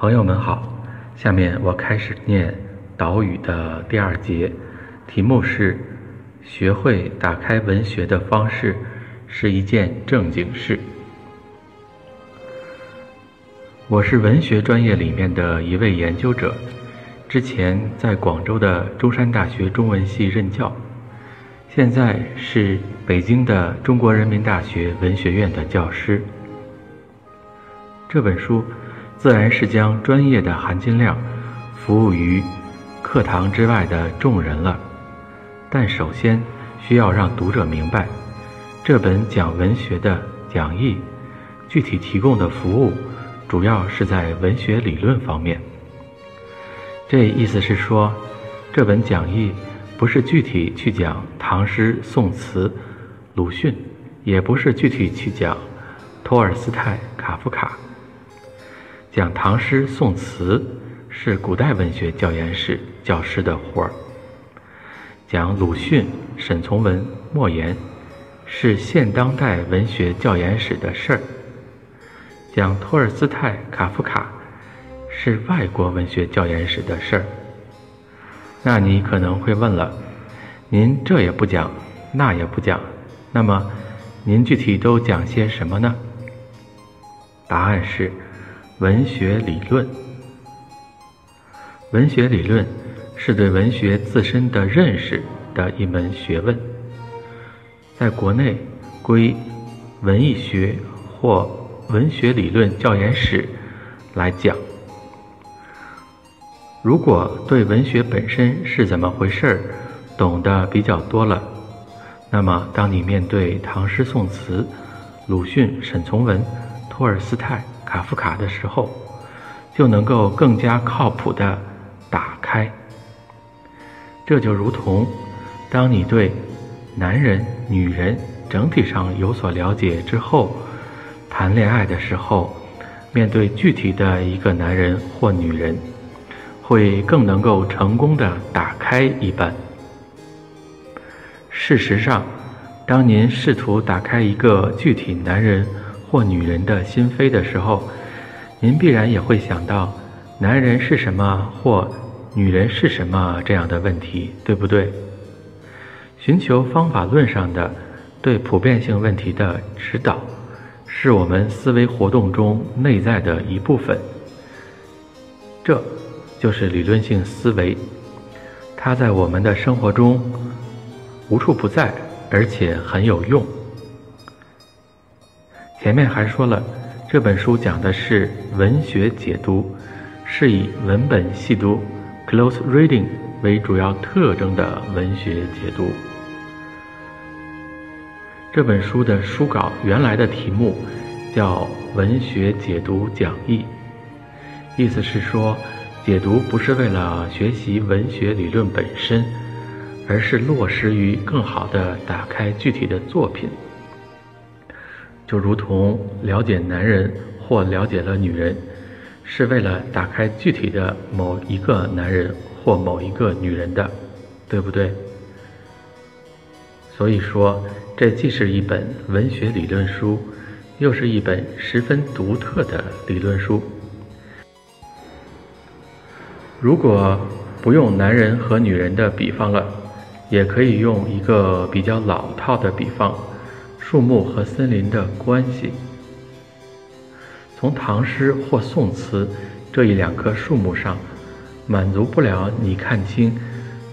朋友们好，下面我开始念导语的第二节，题目是“学会打开文学的方式是一件正经事”。我是文学专业里面的一位研究者，之前在广州的中山大学中文系任教，现在是北京的中国人民大学文学院的教师。这本书。自然是将专业的含金量服务于课堂之外的众人了，但首先需要让读者明白，这本讲文学的讲义具体提供的服务主要是在文学理论方面。这意思是说，这本讲义不是具体去讲唐诗宋词、鲁迅，也不是具体去讲托尔斯泰、卡夫卡。讲唐诗宋词是古代文学教研室教师的活儿，讲鲁迅、沈从文、莫言是现当代文学教研室的事儿，讲托尔斯泰、卡夫卡是外国文学教研室的事儿。那你可能会问了，您这也不讲，那也不讲，那么您具体都讲些什么呢？答案是。文学理论，文学理论是对文学自身的认识的一门学问，在国内归文艺学或文学理论教研室来讲。如果对文学本身是怎么回事儿懂得比较多了，那么当你面对唐诗宋词、鲁迅、沈从文、托尔斯泰。卡夫卡的时候，就能够更加靠谱的打开。这就如同，当你对男人、女人整体上有所了解之后，谈恋爱的时候，面对具体的一个男人或女人，会更能够成功的打开一般。事实上，当您试图打开一个具体男人，或女人的心扉的时候，您必然也会想到“男人是什么”或“女人是什么”这样的问题，对不对？寻求方法论上的对普遍性问题的指导，是我们思维活动中内在的一部分。这就是理论性思维，它在我们的生活中无处不在，而且很有用。前面还说了，这本书讲的是文学解读，是以文本细读 （close reading） 为主要特征的文学解读。这本书的书稿原来的题目叫《文学解读讲义》，意思是说，解读不是为了学习文学理论本身，而是落实于更好的打开具体的作品。就如同了解男人或了解了女人，是为了打开具体的某一个男人或某一个女人的，对不对？所以说，这既是一本文学理论书，又是一本十分独特的理论书。如果不用男人和女人的比方了，也可以用一个比较老套的比方。树木和森林的关系，从唐诗或宋词这一两棵树木上，满足不了你看清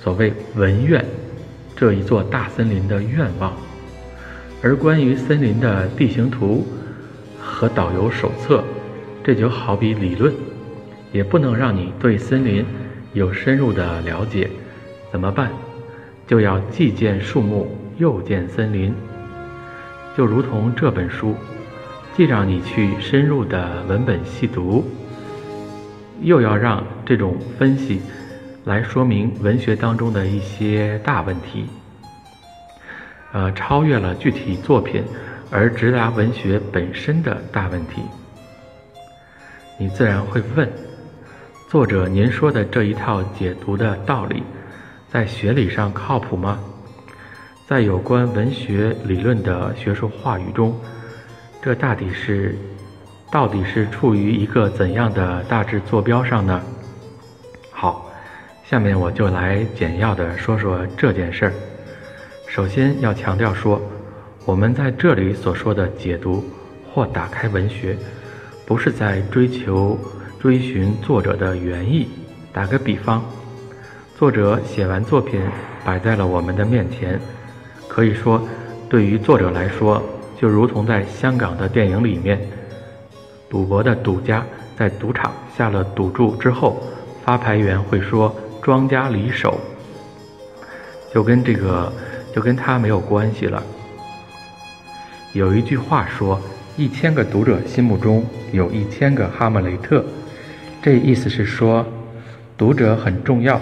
所谓文苑这一座大森林的愿望。而关于森林的地形图和导游手册，这就好比理论，也不能让你对森林有深入的了解。怎么办？就要既见树木，又见森林。就如同这本书，既让你去深入的文本细读，又要让这种分析来说明文学当中的一些大问题，呃，超越了具体作品而直达文学本身的大问题。你自然会问，作者您说的这一套解读的道理，在学理上靠谱吗？在有关文学理论的学术话语中，这大抵是到底是处于一个怎样的大致坐标上呢？好，下面我就来简要的说说这件事儿。首先要强调说，我们在这里所说的解读或打开文学，不是在追求追寻作者的原意。打个比方，作者写完作品摆在了我们的面前，可以说，对于作者来说，就如同在香港的电影里面，赌博的赌家在赌场下了赌注之后，发牌员会说“庄家离手”，就跟这个就跟他没有关系了。有一句话说：“一千个读者心目中有一千个哈姆雷特”，这意思是说。读者很重要，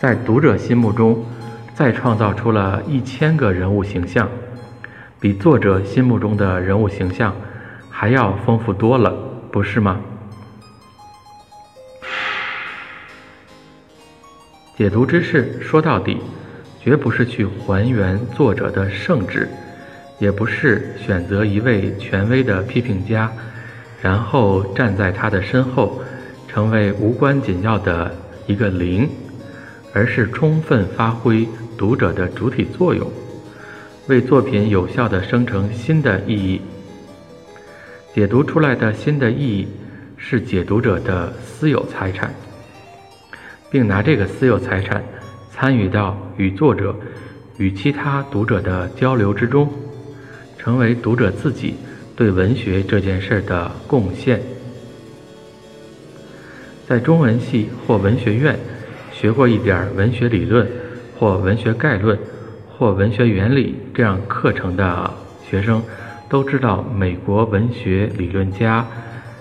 在读者心目中，再创造出了一千个人物形象，比作者心目中的人物形象还要丰富多了，不是吗？解读之事说到底，绝不是去还原作者的圣旨，也不是选择一位权威的批评家，然后站在他的身后。成为无关紧要的一个零，而是充分发挥读者的主体作用，为作品有效地生成新的意义。解读出来的新的意义是解读者的私有财产，并拿这个私有财产参与到与作者与其他读者的交流之中，成为读者自己对文学这件事的贡献。在中文系或文学院学过一点文学理论，或文学概论，或文学原理这样课程的学生，都知道美国文学理论家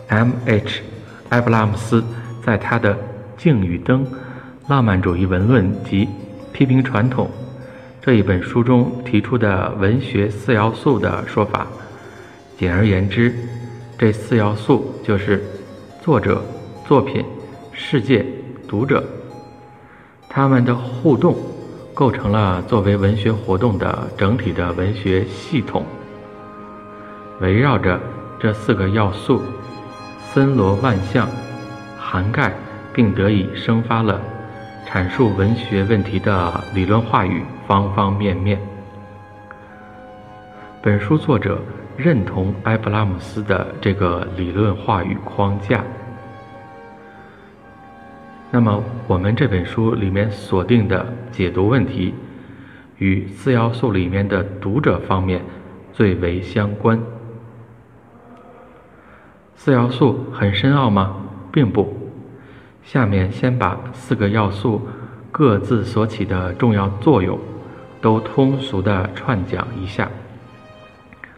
M.H. 埃布拉姆斯在他的《静与灯：浪漫主义文论及批评传统》这一本书中提出的文学四要素的说法。简而言之，这四要素就是作者、作品。世界读者，他们的互动构成了作为文学活动的整体的文学系统。围绕着这四个要素，森罗万象，涵盖并得以生发了阐述文学问题的理论话语方方面面。本书作者认同埃布拉姆斯的这个理论话语框架。那么，我们这本书里面锁定的解读问题，与四要素里面的读者方面最为相关。四要素很深奥吗？并不。下面先把四个要素各自所起的重要作用，都通俗的串讲一下。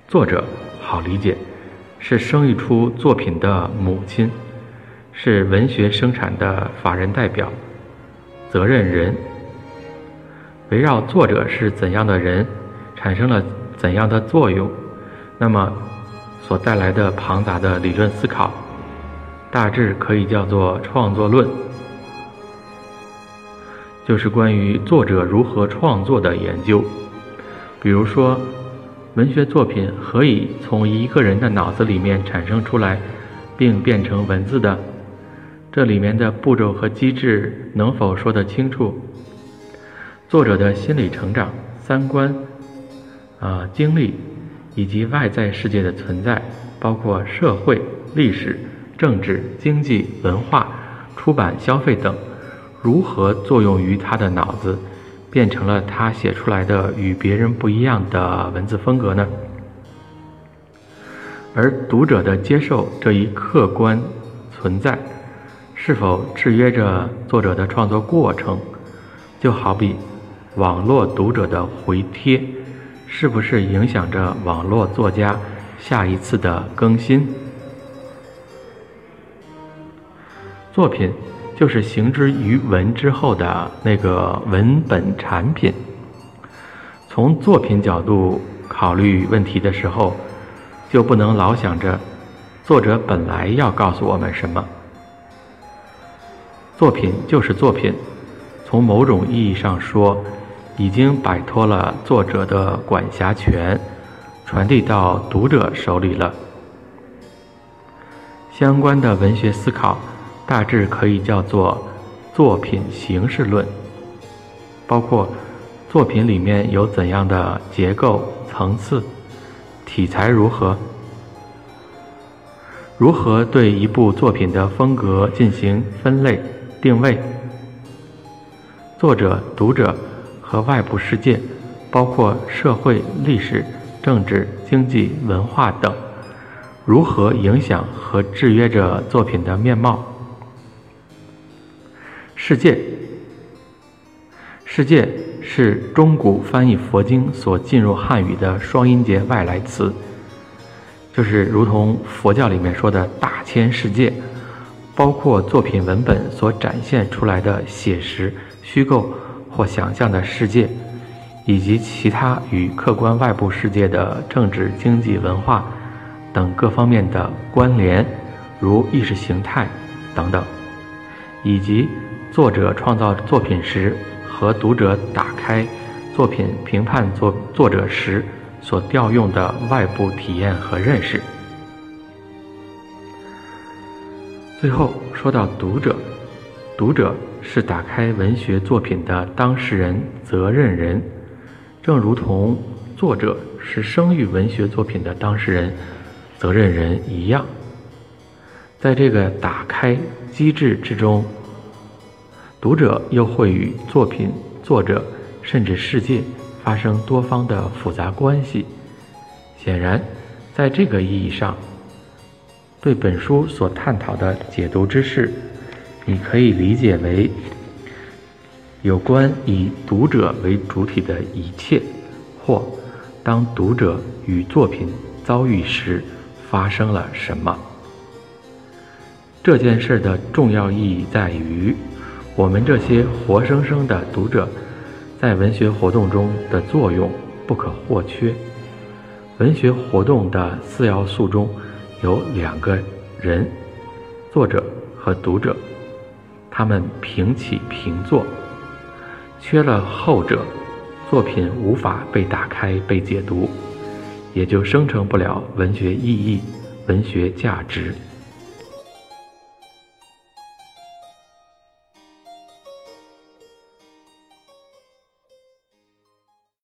作者好理解，是生育出作品的母亲。是文学生产的法人代表、责任人。围绕作者是怎样的人，产生了怎样的作用，那么所带来的庞杂的理论思考，大致可以叫做创作论，就是关于作者如何创作的研究。比如说，文学作品何以从一个人的脑子里面产生出来，并变成文字的？这里面的步骤和机制能否说得清楚？作者的心理成长、三观、啊经历以及外在世界的存在，包括社会、历史、政治、经济、文化、出版、消费等，如何作用于他的脑子，变成了他写出来的与别人不一样的文字风格呢？而读者的接受这一客观存在。是否制约着作者的创作过程？就好比网络读者的回帖，是不是影响着网络作家下一次的更新？作品就是行之于文之后的那个文本产品。从作品角度考虑问题的时候，就不能老想着作者本来要告诉我们什么。作品就是作品，从某种意义上说，已经摆脱了作者的管辖权，传递到读者手里了。相关的文学思考大致可以叫做作品形式论，包括作品里面有怎样的结构层次，题材如何，如何对一部作品的风格进行分类定位，作者、读者和外部世界，包括社会、历史、政治、经济、文化等。如何影响和制约着作品的面貌？世界，世界是中古翻译佛经所进入汉语的双音节外来词，就是如同佛教里面说的大千世界，包括作品文本所展现出来的写实、虚构或想象的世界，以及其他与客观外部世界的政治、经济、文化。等各方面的关联，如意识形态等等，以及作者创造作品时和读者打开作品评判作作者时所调用的外部体验和认识。最后说到读者，读者是打开文学作品的当事人、责任人，正如同作者是生育文学作品的当事人。责任人一样，在这个打开机制之中，读者又会与作品、作者甚至世界发生多方的复杂关系。显然，在这个意义上，对本书所探讨的解读之事，你可以理解为有关以读者为主体的一切，或当读者与作品遭遇时。发生了什么？这件事的重要意义在于，我们这些活生生的读者，在文学活动中的作用不可或缺。文学活动的四要素中有两个人：作者和读者，他们平起平坐。缺了后者，作品无法被打开、被解读。也就生成不了文学意义、文学价值。